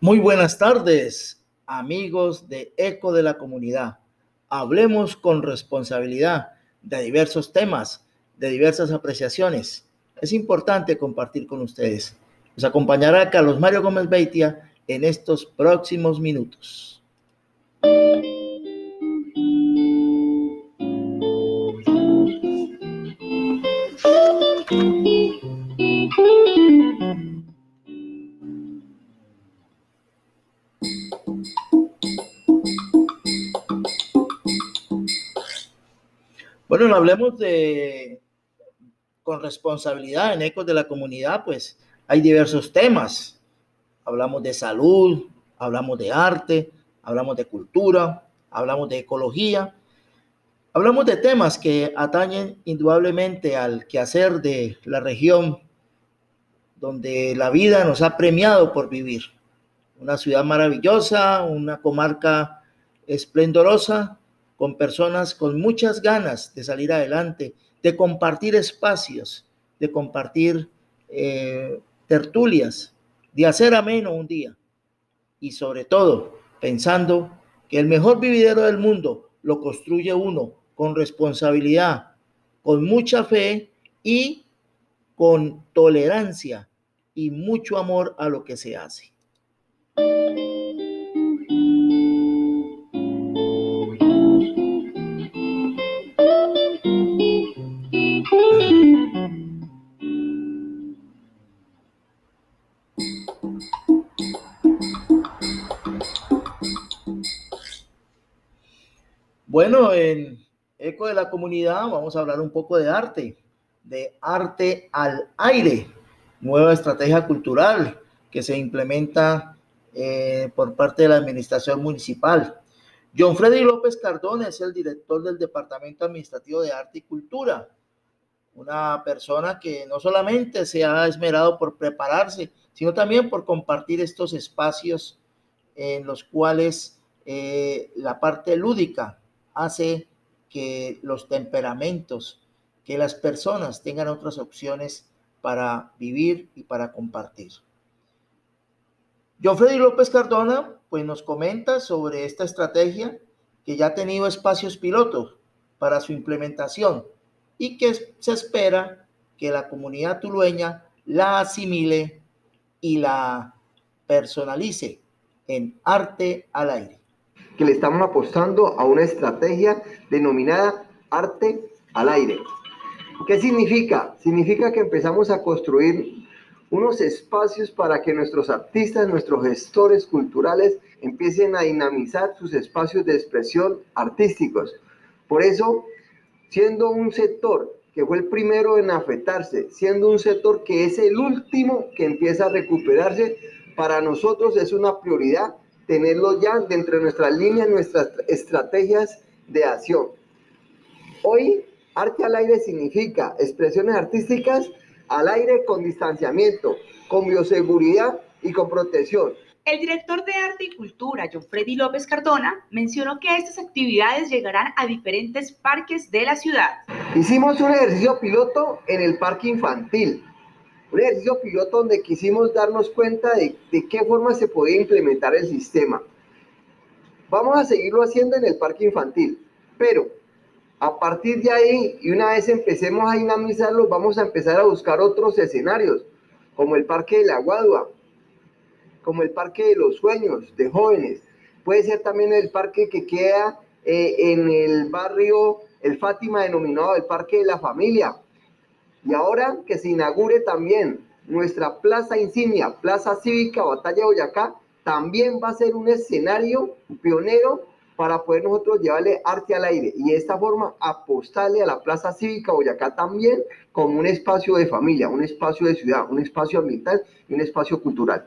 Muy buenas tardes, amigos de Eco de la Comunidad. Hablemos con responsabilidad de diversos temas, de diversas apreciaciones. Es importante compartir con ustedes. Nos acompañará Carlos Mario Gómez Beitia en estos próximos minutos. Bueno, hablemos de con responsabilidad en Ecos de la Comunidad, pues hay diversos temas. Hablamos de salud, hablamos de arte, hablamos de cultura, hablamos de ecología, hablamos de temas que atañen indudablemente al quehacer de la región donde la vida nos ha premiado por vivir. Una ciudad maravillosa, una comarca esplendorosa, con personas con muchas ganas de salir adelante, de compartir espacios, de compartir eh, tertulias, de hacer ameno un día y sobre todo pensando que el mejor vividero del mundo lo construye uno con responsabilidad, con mucha fe y con tolerancia y mucho amor a lo que se hace. Bueno, en Eco de la Comunidad vamos a hablar un poco de arte, de arte al aire, nueva estrategia cultural que se implementa eh, por parte de la Administración Municipal. John Freddy López Cardona es el director del Departamento Administrativo de Arte y Cultura, una persona que no solamente se ha esmerado por prepararse, sino también por compartir estos espacios en los cuales eh, la parte lúdica hace que los temperamentos, que las personas tengan otras opciones para vivir y para compartir. John Freddy López Cardona pues nos comenta sobre esta estrategia que ya ha tenido espacios pilotos para su implementación y que se espera que la comunidad tulueña la asimile y la personalice en arte al aire que le estamos apostando a una estrategia denominada arte al aire. ¿Qué significa? Significa que empezamos a construir unos espacios para que nuestros artistas, nuestros gestores culturales empiecen a dinamizar sus espacios de expresión artísticos. Por eso, siendo un sector que fue el primero en afectarse, siendo un sector que es el último que empieza a recuperarse, para nosotros es una prioridad tenerlo ya dentro de nuestras líneas, nuestras estrategias de acción. Hoy, arte al aire significa expresiones artísticas al aire con distanciamiento, con bioseguridad y con protección. El director de Arte y Cultura, John Freddy López Cardona, mencionó que estas actividades llegarán a diferentes parques de la ciudad. Hicimos un ejercicio piloto en el parque infantil, un ejercicio piloto donde quisimos darnos cuenta de, de qué forma se podía implementar el sistema. Vamos a seguirlo haciendo en el parque infantil, pero a partir de ahí, y una vez empecemos a dinamizarlo, vamos a empezar a buscar otros escenarios, como el Parque de la Guadua, como el Parque de los Sueños de Jóvenes. Puede ser también el parque que queda eh, en el barrio El Fátima, denominado el Parque de la Familia. Y ahora que se inaugure también nuestra plaza insignia, Plaza Cívica Batalla Boyacá, también va a ser un escenario pionero para poder nosotros llevarle arte al aire y de esta forma apostarle a la Plaza Cívica Boyacá también como un espacio de familia, un espacio de ciudad, un espacio ambiental y un espacio cultural.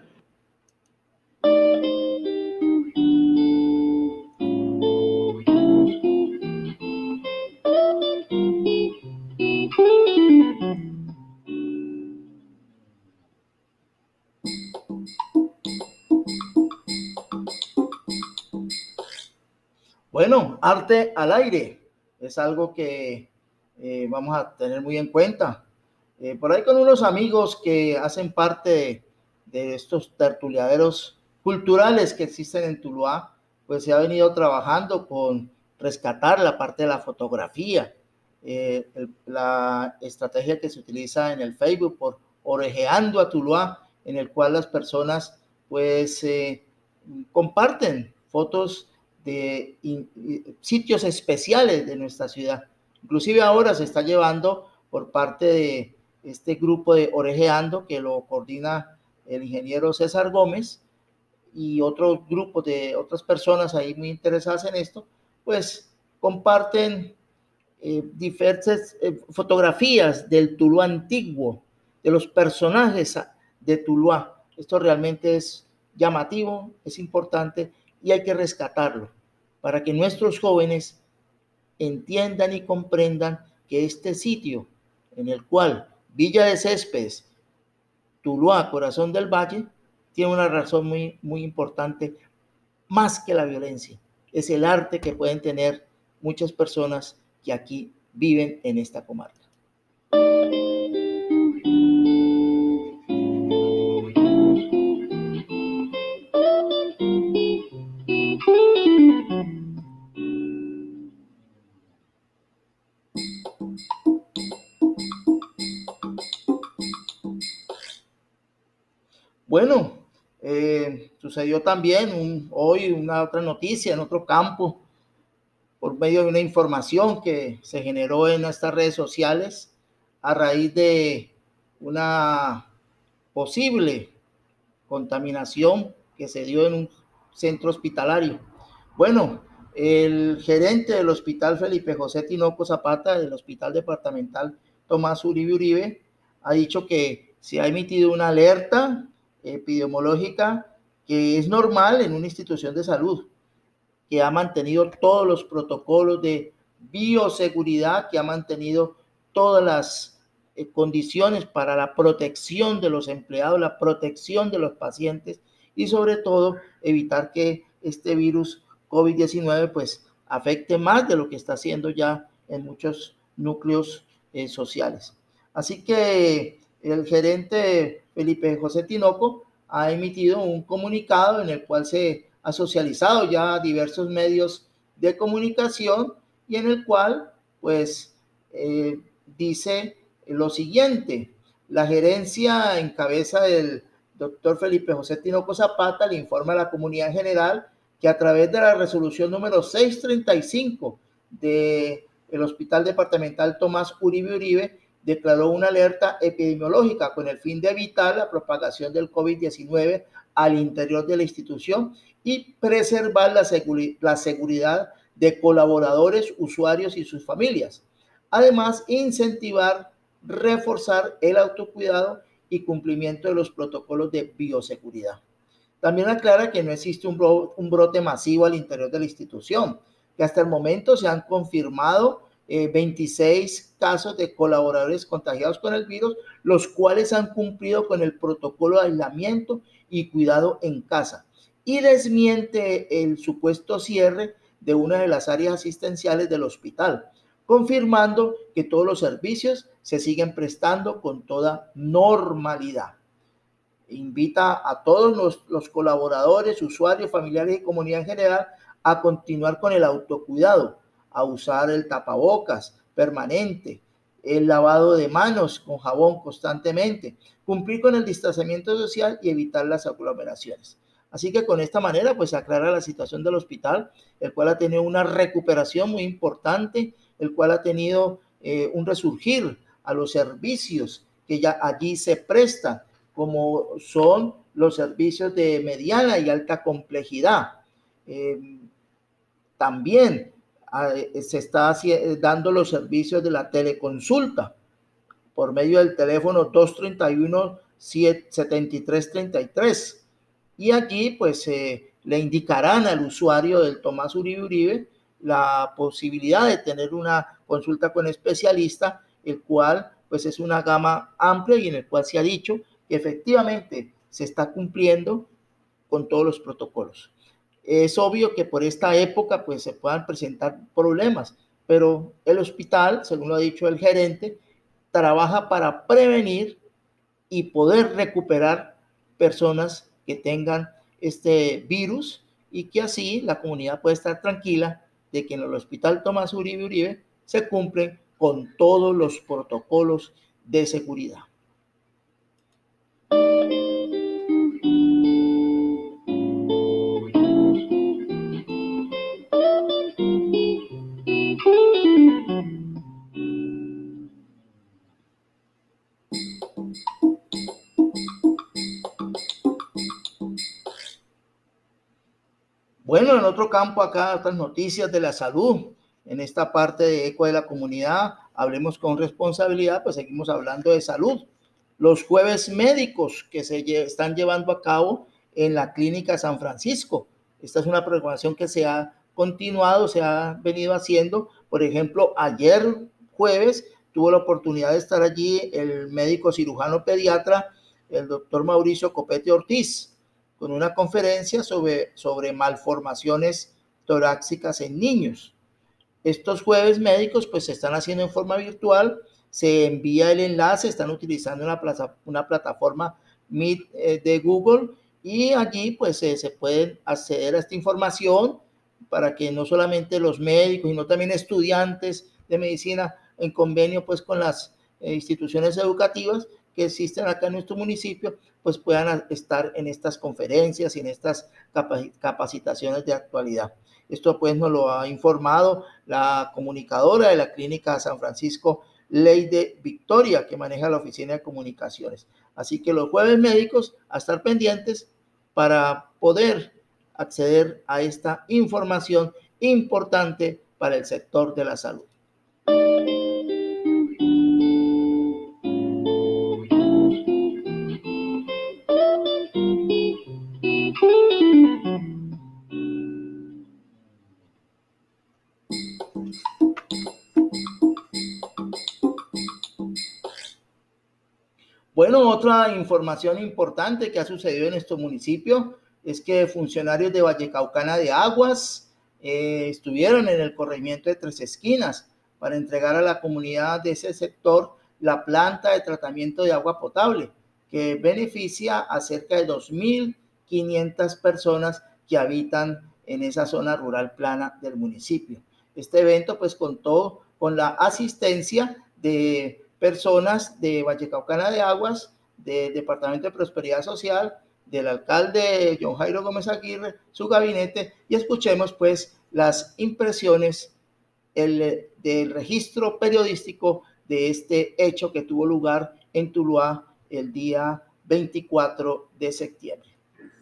Arte al aire es algo que eh, vamos a tener muy en cuenta. Eh, por ahí con unos amigos que hacen parte de, estos tertuliaderos culturales que existen en Tuluá, pues se ha venido trabajando con rescatar la parte de la fotografía, eh, la estrategia que se utiliza en el Facebook por Orejeando a Tuluá, en el cual las personas pues comparten fotos de sitios especiales de nuestra ciudad. Inclusive ahora se está llevando por parte de este grupo de Orejeando que lo coordina el ingeniero César Gómez y otro grupo de otras personas ahí muy interesadas en esto, pues comparten eh, diversas eh, fotografías del Tuluá antiguo, de los personajes de Tuluá. Esto realmente es llamativo, es importante y hay que rescatarlo para que nuestros jóvenes entiendan y comprendan que este sitio en el cual Villa de Céspedes, Tuluá, corazón del valle, tiene una razón muy, muy importante, más que la violencia. Es el arte que pueden tener muchas personas que aquí viven en esta comarca. Bueno, eh, sucedió también hoy una otra noticia en otro campo por medio de una información que se generó en estas redes sociales a raíz de una posible contaminación que se dio en un centro hospitalario. Bueno, el gerente del Hospital Felipe José Tinoco Zapata, del Hospital Departamental Tomás Uribe Uribe, ha dicho que se ha emitido una alerta epidemiológica que es normal en una institución de salud que ha mantenido todos los protocolos de bioseguridad, que ha mantenido todas las eh, condiciones para la protección de los empleados, la protección de los pacientes y sobre todo evitar que este virus COVID-19 pues afecte más de lo que está haciendo ya en muchos núcleos eh, sociales. Así que el gerente Felipe José Tinoco ha emitido un comunicado en el cual se ha socializado ya diversos medios de comunicación y en el cual pues eh, dice lo siguiente, la gerencia en cabeza del doctor Felipe José Tinoco Zapata le informa a la comunidad en general que a través de la resolución número 635 del el Hospital Departamental Tomás Uribe Uribe declaró una alerta epidemiológica con el fin de evitar la propagación del COVID-19 al interior de la institución y preservar la, seguridad de colaboradores, usuarios y sus familias. Además, incentivar, reforzar el autocuidado y cumplimiento de los protocolos de bioseguridad. También aclara que no existe un, brote masivo al interior de la institución, que hasta el momento se han confirmado 26 eh, casos de colaboradores contagiados con el virus, los cuales han cumplido con el protocolo de aislamiento y cuidado en casa y desmiente el supuesto cierre de una de las áreas asistenciales del hospital, confirmando que todos los servicios se siguen prestando con toda normalidad. Invita a todos los, los colaboradores, usuarios, familiares y comunidad en general a continuar con el autocuidado, usar el tapabocas permanente, el lavado de manos con jabón constantemente, cumplir con el distanciamiento social y evitar las aglomeraciones. Así que con esta manera, pues se aclara la situación del hospital, el cual ha tenido una recuperación muy importante, el cual ha tenido eh, un resurgir a los servicios que ya allí se prestan, como son los servicios de mediana y alta complejidad. Eh, también se está dando los servicios de la teleconsulta por medio del teléfono 231 7333 y allí pues le indicarán al usuario del Tomás Uribe Uribe la posibilidad de tener una consulta con especialista, el cual pues es una gama amplia y en el cual se ha dicho que efectivamente se está cumpliendo con todos los protocolos. Es obvio que por esta época pues se puedan presentar problemas, pero el hospital, según lo ha dicho el gerente, trabaja para prevenir y poder recuperar personas que tengan este virus y que así la comunidad puede estar tranquila de que en el Hospital Tomás Uribe Uribe se cumplen con todos los protocolos de seguridad. Bueno, en otro campo acá, otras noticias de la salud. En esta parte de Eco de la Comunidad, hablemos con responsabilidad, pues seguimos hablando de salud. Los jueves médicos que se están llevando a cabo en la Clínica San Francisco. Esta es una programación que se ha continuado, se ha venido haciendo. Por ejemplo, ayer jueves tuvo la oportunidad de estar allí el médico cirujano pediatra, el doctor Mauricio Copete Ortiz con una conferencia sobre, sobre malformaciones torácicas en niños. Estos jueves médicos pues se están haciendo en forma virtual, se envía el enlace, están utilizando una, una plataforma Meet eh, de Google y allí pues se pueden acceder a esta información para que no solamente los médicos, sino también estudiantes de medicina en convenio pues con las eh, instituciones educativas que existen acá en nuestro municipio, pues puedan estar en estas conferencias y en estas capacitaciones de actualidad. Esto pues nos lo ha informado la comunicadora de la Clínica San Francisco, Leide Victoria, que maneja la Oficina de Comunicaciones. Así que los jueves médicos a estar pendientes para poder acceder a esta información importante para el sector de la salud. Bueno, otra información importante que ha sucedido en nuestro municipio es que funcionarios de Vallecaucana de Aguas eh, estuvieron en el corregimiento de Tres Esquinas para entregar a la comunidad de ese sector la planta de tratamiento de agua potable que beneficia a cerca de 2.500 personas que habitan en esa zona rural plana del municipio. Este evento pues contó con la asistencia de personas de Vallecaucana de Aguas, del Departamento de Prosperidad Social, del alcalde John Jairo Gómez Aguirre, su gabinete, y escuchemos pues las impresiones el, del registro periodístico de este hecho que tuvo lugar en Tuluá el día 24 de septiembre.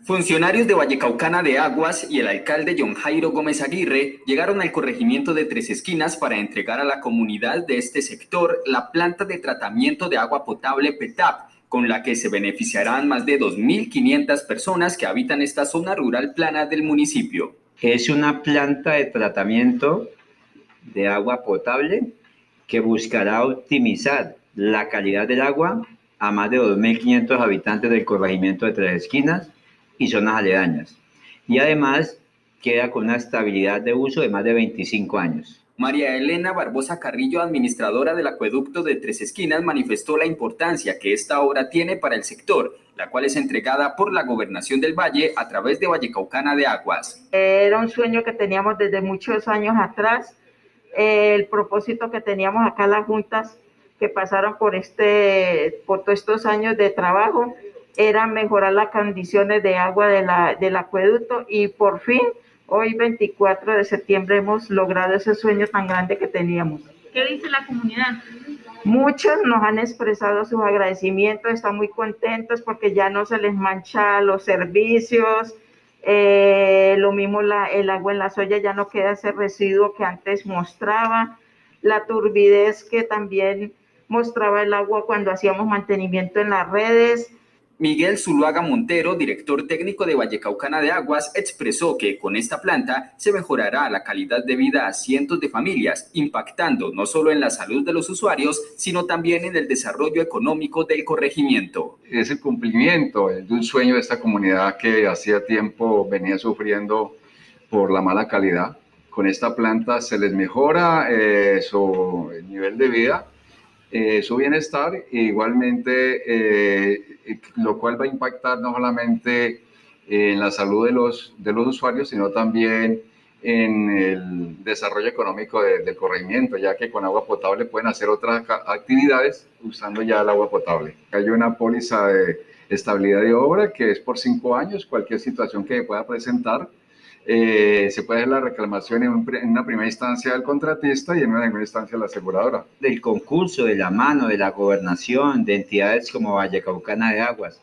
Funcionarios de Vallecaucana de Aguas y el alcalde John Jairo Gómez Aguirre llegaron al corregimiento de Tres Esquinas para entregar a la comunidad de este sector la planta de tratamiento de agua potable PETAP, con la que se beneficiarán más de 2.500 personas que habitan esta zona rural plana del municipio. Es una planta de tratamiento de agua potable que buscará optimizar la calidad del agua a más de 2.500 habitantes del corregimiento de Tres Esquinas y zonas aledañas. Y además queda con una estabilidad de uso de más de 25 años. María Elena Barbosa Carrillo, administradora del acueducto de Tres Esquinas, manifestó la importancia que esta obra tiene para el sector, la cual es entregada por la Gobernación del Valle a través de Vallecaucana de Aguas. Era un sueño que teníamos desde muchos años atrás. El propósito que teníamos acá las juntas que pasaron por, este, por todos estos años de trabajo era mejorar las condiciones de agua de la, del acueducto y por fin, hoy 24 de septiembre, hemos logrado ese sueño tan grande que teníamos. ¿Qué dice la comunidad? Muchos nos han expresado sus agradecimientos, están muy contentos porque ya no se les mancha los servicios, eh, lo mismo la, el agua en la soya ya no queda ese residuo que antes mostraba, la turbidez que también mostraba el agua cuando hacíamos mantenimiento en las redes, Miguel Zuluaga Montero, director técnico de Vallecaucana de Aguas, expresó que con esta planta se mejorará la calidad de vida a cientos de familias, impactando no solo en la salud de los usuarios, sino también en el desarrollo económico del corregimiento. Es el cumplimiento de un sueño de esta comunidad que hacía tiempo venía sufriendo por la mala calidad. Con esta planta se les mejora eh, su nivel de vida eh, su bienestar, e igualmente, eh, lo cual va a impactar no solamente en la salud de los, de los usuarios, sino también en el desarrollo económico del corregimiento, ya que con agua potable pueden hacer otras actividades usando ya el agua potable. Hay una póliza de estabilidad de obra que es por cinco años, cualquier situación que pueda presentar. Eh, se puede hacer la reclamación en, una primera instancia del contratista y en una segunda instancia de la aseguradora. Del concurso, de la mano, de la gobernación, de entidades como Vallecaucana de Aguas,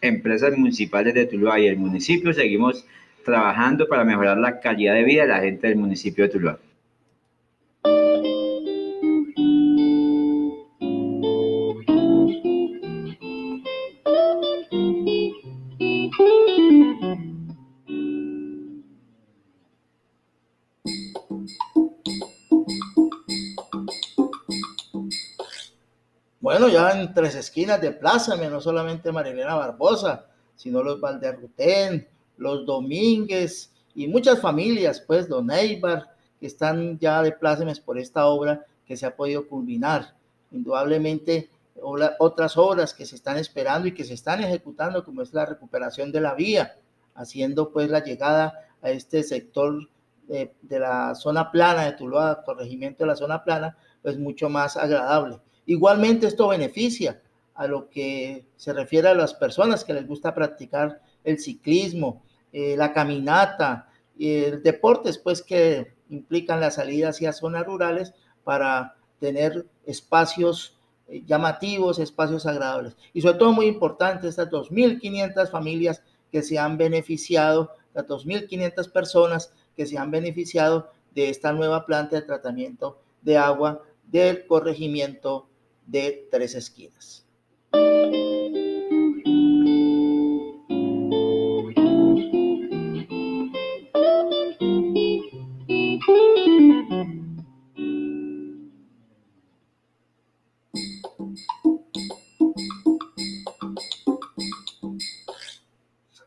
empresas municipales de Tuluá y el municipio, seguimos trabajando para mejorar la calidad de vida de la gente del municipio de Tuluá. Bueno, ya en tres esquinas de Plaza, no solamente Marilena Barbosa, sino los Valderrutén, los Domínguez y muchas familias, pues, los Neibar, que están ya de plácemes por esta obra que se ha podido culminar. Indudablemente, otras obras que se están esperando y que se están ejecutando, como es la recuperación de la vía, haciendo pues la llegada a este sector de, de la zona plana de Tuluá, corregimiento de la zona plana, pues mucho más agradable. Igualmente esto beneficia a lo que se refiere a las personas que les gusta practicar el ciclismo, eh, la caminata, el deportes pues que implican la salida hacia zonas rurales para tener espacios eh, llamativos, espacios agradables. Y sobre todo muy importante, estas 2.500 familias que se han beneficiado, las 2.500 personas que se han beneficiado de esta nueva planta de tratamiento de agua del corregimiento de Tres Esquinas.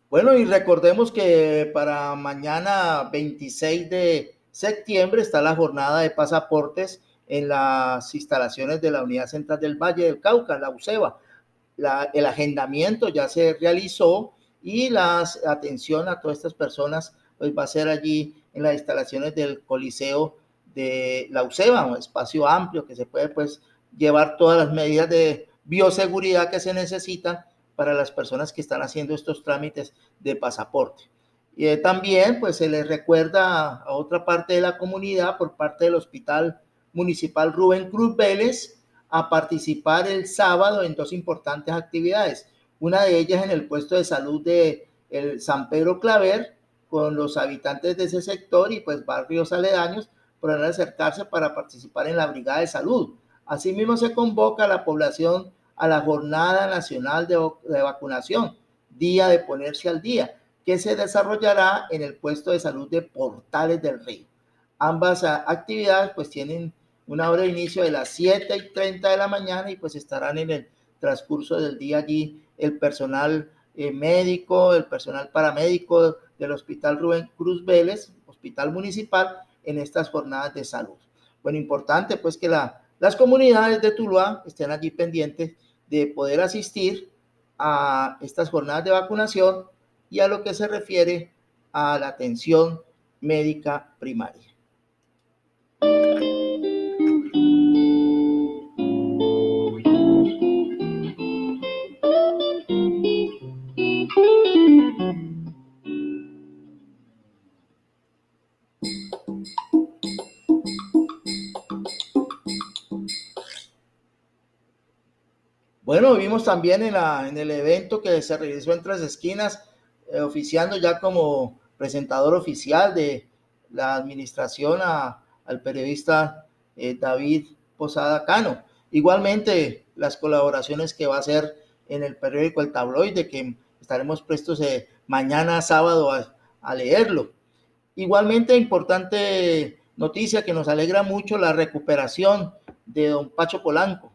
Bueno, y recordemos que para mañana 26 de septiembre está la jornada de pasaportes en las instalaciones de la Unidad Central del Valle del Cauca, la UCEBA. el agendamiento ya se realizó y la atención a todas estas personas pues va a ser allí en las instalaciones del Coliseo de la UCEBA, un espacio amplio que se puede pues llevar todas las medidas de bioseguridad que se necesitan para las personas que están haciendo estos trámites de pasaporte. Y eh, también pues se les recuerda a otra parte de la comunidad por parte del Hospital Municipal Rubén Cruz Vélez a participar el sábado en dos importantes actividades. Una de ellas en el puesto de salud de el San Pedro Claver con los habitantes de ese sector y pues barrios aledaños podrán acercarse para participar en la brigada de salud. Asimismo se convoca a la población a la Jornada Nacional de, Vacunación, Día de Ponerse al Día, que se desarrollará en el puesto de salud de Portales del Río. Ambas actividades pues tienen una hora de inicio de las 7 y 30 de la mañana y pues estarán en el transcurso del día allí el personal eh, médico, el personal paramédico del Hospital Rubén Cruz Vélez, Hospital Municipal, en estas jornadas de salud. Bueno, importante pues que la, las comunidades de Tuluá estén allí pendientes de poder asistir a estas jornadas de vacunación y a lo que se refiere a la atención médica primaria. Bueno, vimos también en, el evento que se realizó en Tres Esquinas, eh, oficiando ya como presentador oficial de la administración al periodista eh, David Posada Cano. Igualmente, las colaboraciones que va a hacer en el periódico El Tabloide, que estaremos prestos eh, mañana sábado a, a leerlo. Igualmente, importante noticia que nos alegra mucho la recuperación de don Pacho Polanco.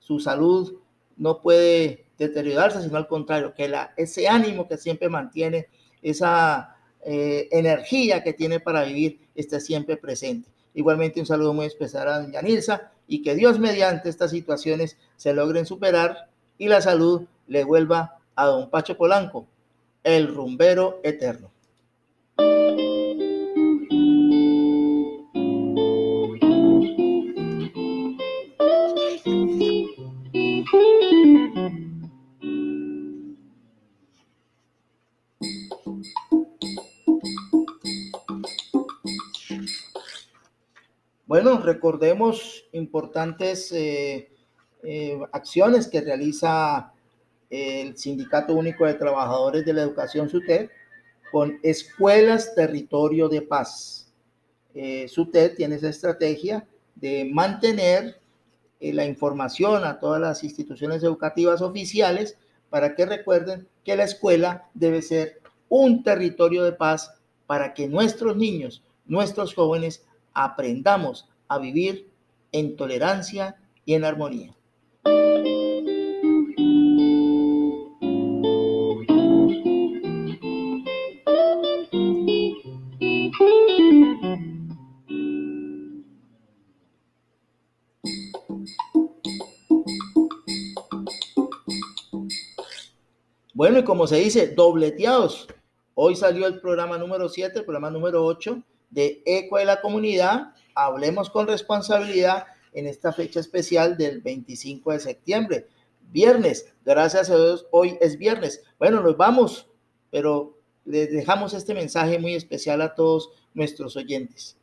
Su salud no puede deteriorarse, sino al contrario, que la, ese ánimo que siempre mantiene, esa eh, energía que tiene para vivir, esté siempre presente. Igualmente un saludo muy especial a doña Nilsa y que Dios mediante estas situaciones se logren superar y la salud le vuelva a don Pacho Polanco el rumbero eterno. Bueno, recordemos importantes eh, eh, acciones que realiza el Sindicato Único de Trabajadores de la Educación SUTED con Escuelas Territorio de Paz. Eh, SUTED tiene esa estrategia de mantener eh, la información a todas las instituciones educativas oficiales para que recuerden que la escuela debe ser un territorio de paz para que nuestros niños, nuestros jóvenes aprendamos a vivir en tolerancia y en armonía. Bueno, y como se dice, dobleteados. Hoy salió el programa número 7, el programa número 8 de Eco de la Comunidad. Hablemos con responsabilidad en esta fecha especial del 25 de septiembre. Viernes, gracias a Dios, hoy es viernes. Bueno, nos vamos, pero les dejamos este mensaje muy especial a todos nuestros oyentes.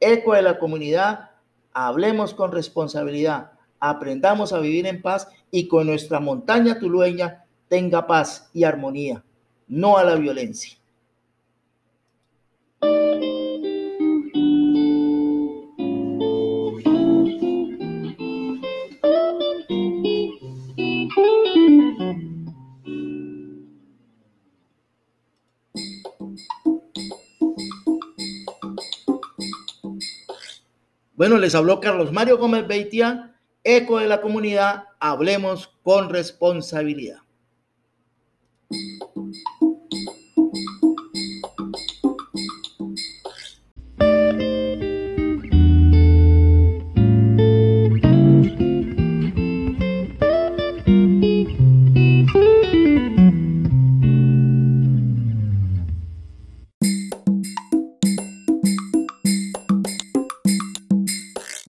Eco de la comunidad, hablemos con responsabilidad, aprendamos a vivir en paz y con nuestra montaña tulueña tenga paz y armonía, no a la violencia. Bueno, les habló Carlos Mario Gómez Beitia, eco de la comunidad, hablemos con responsabilidad.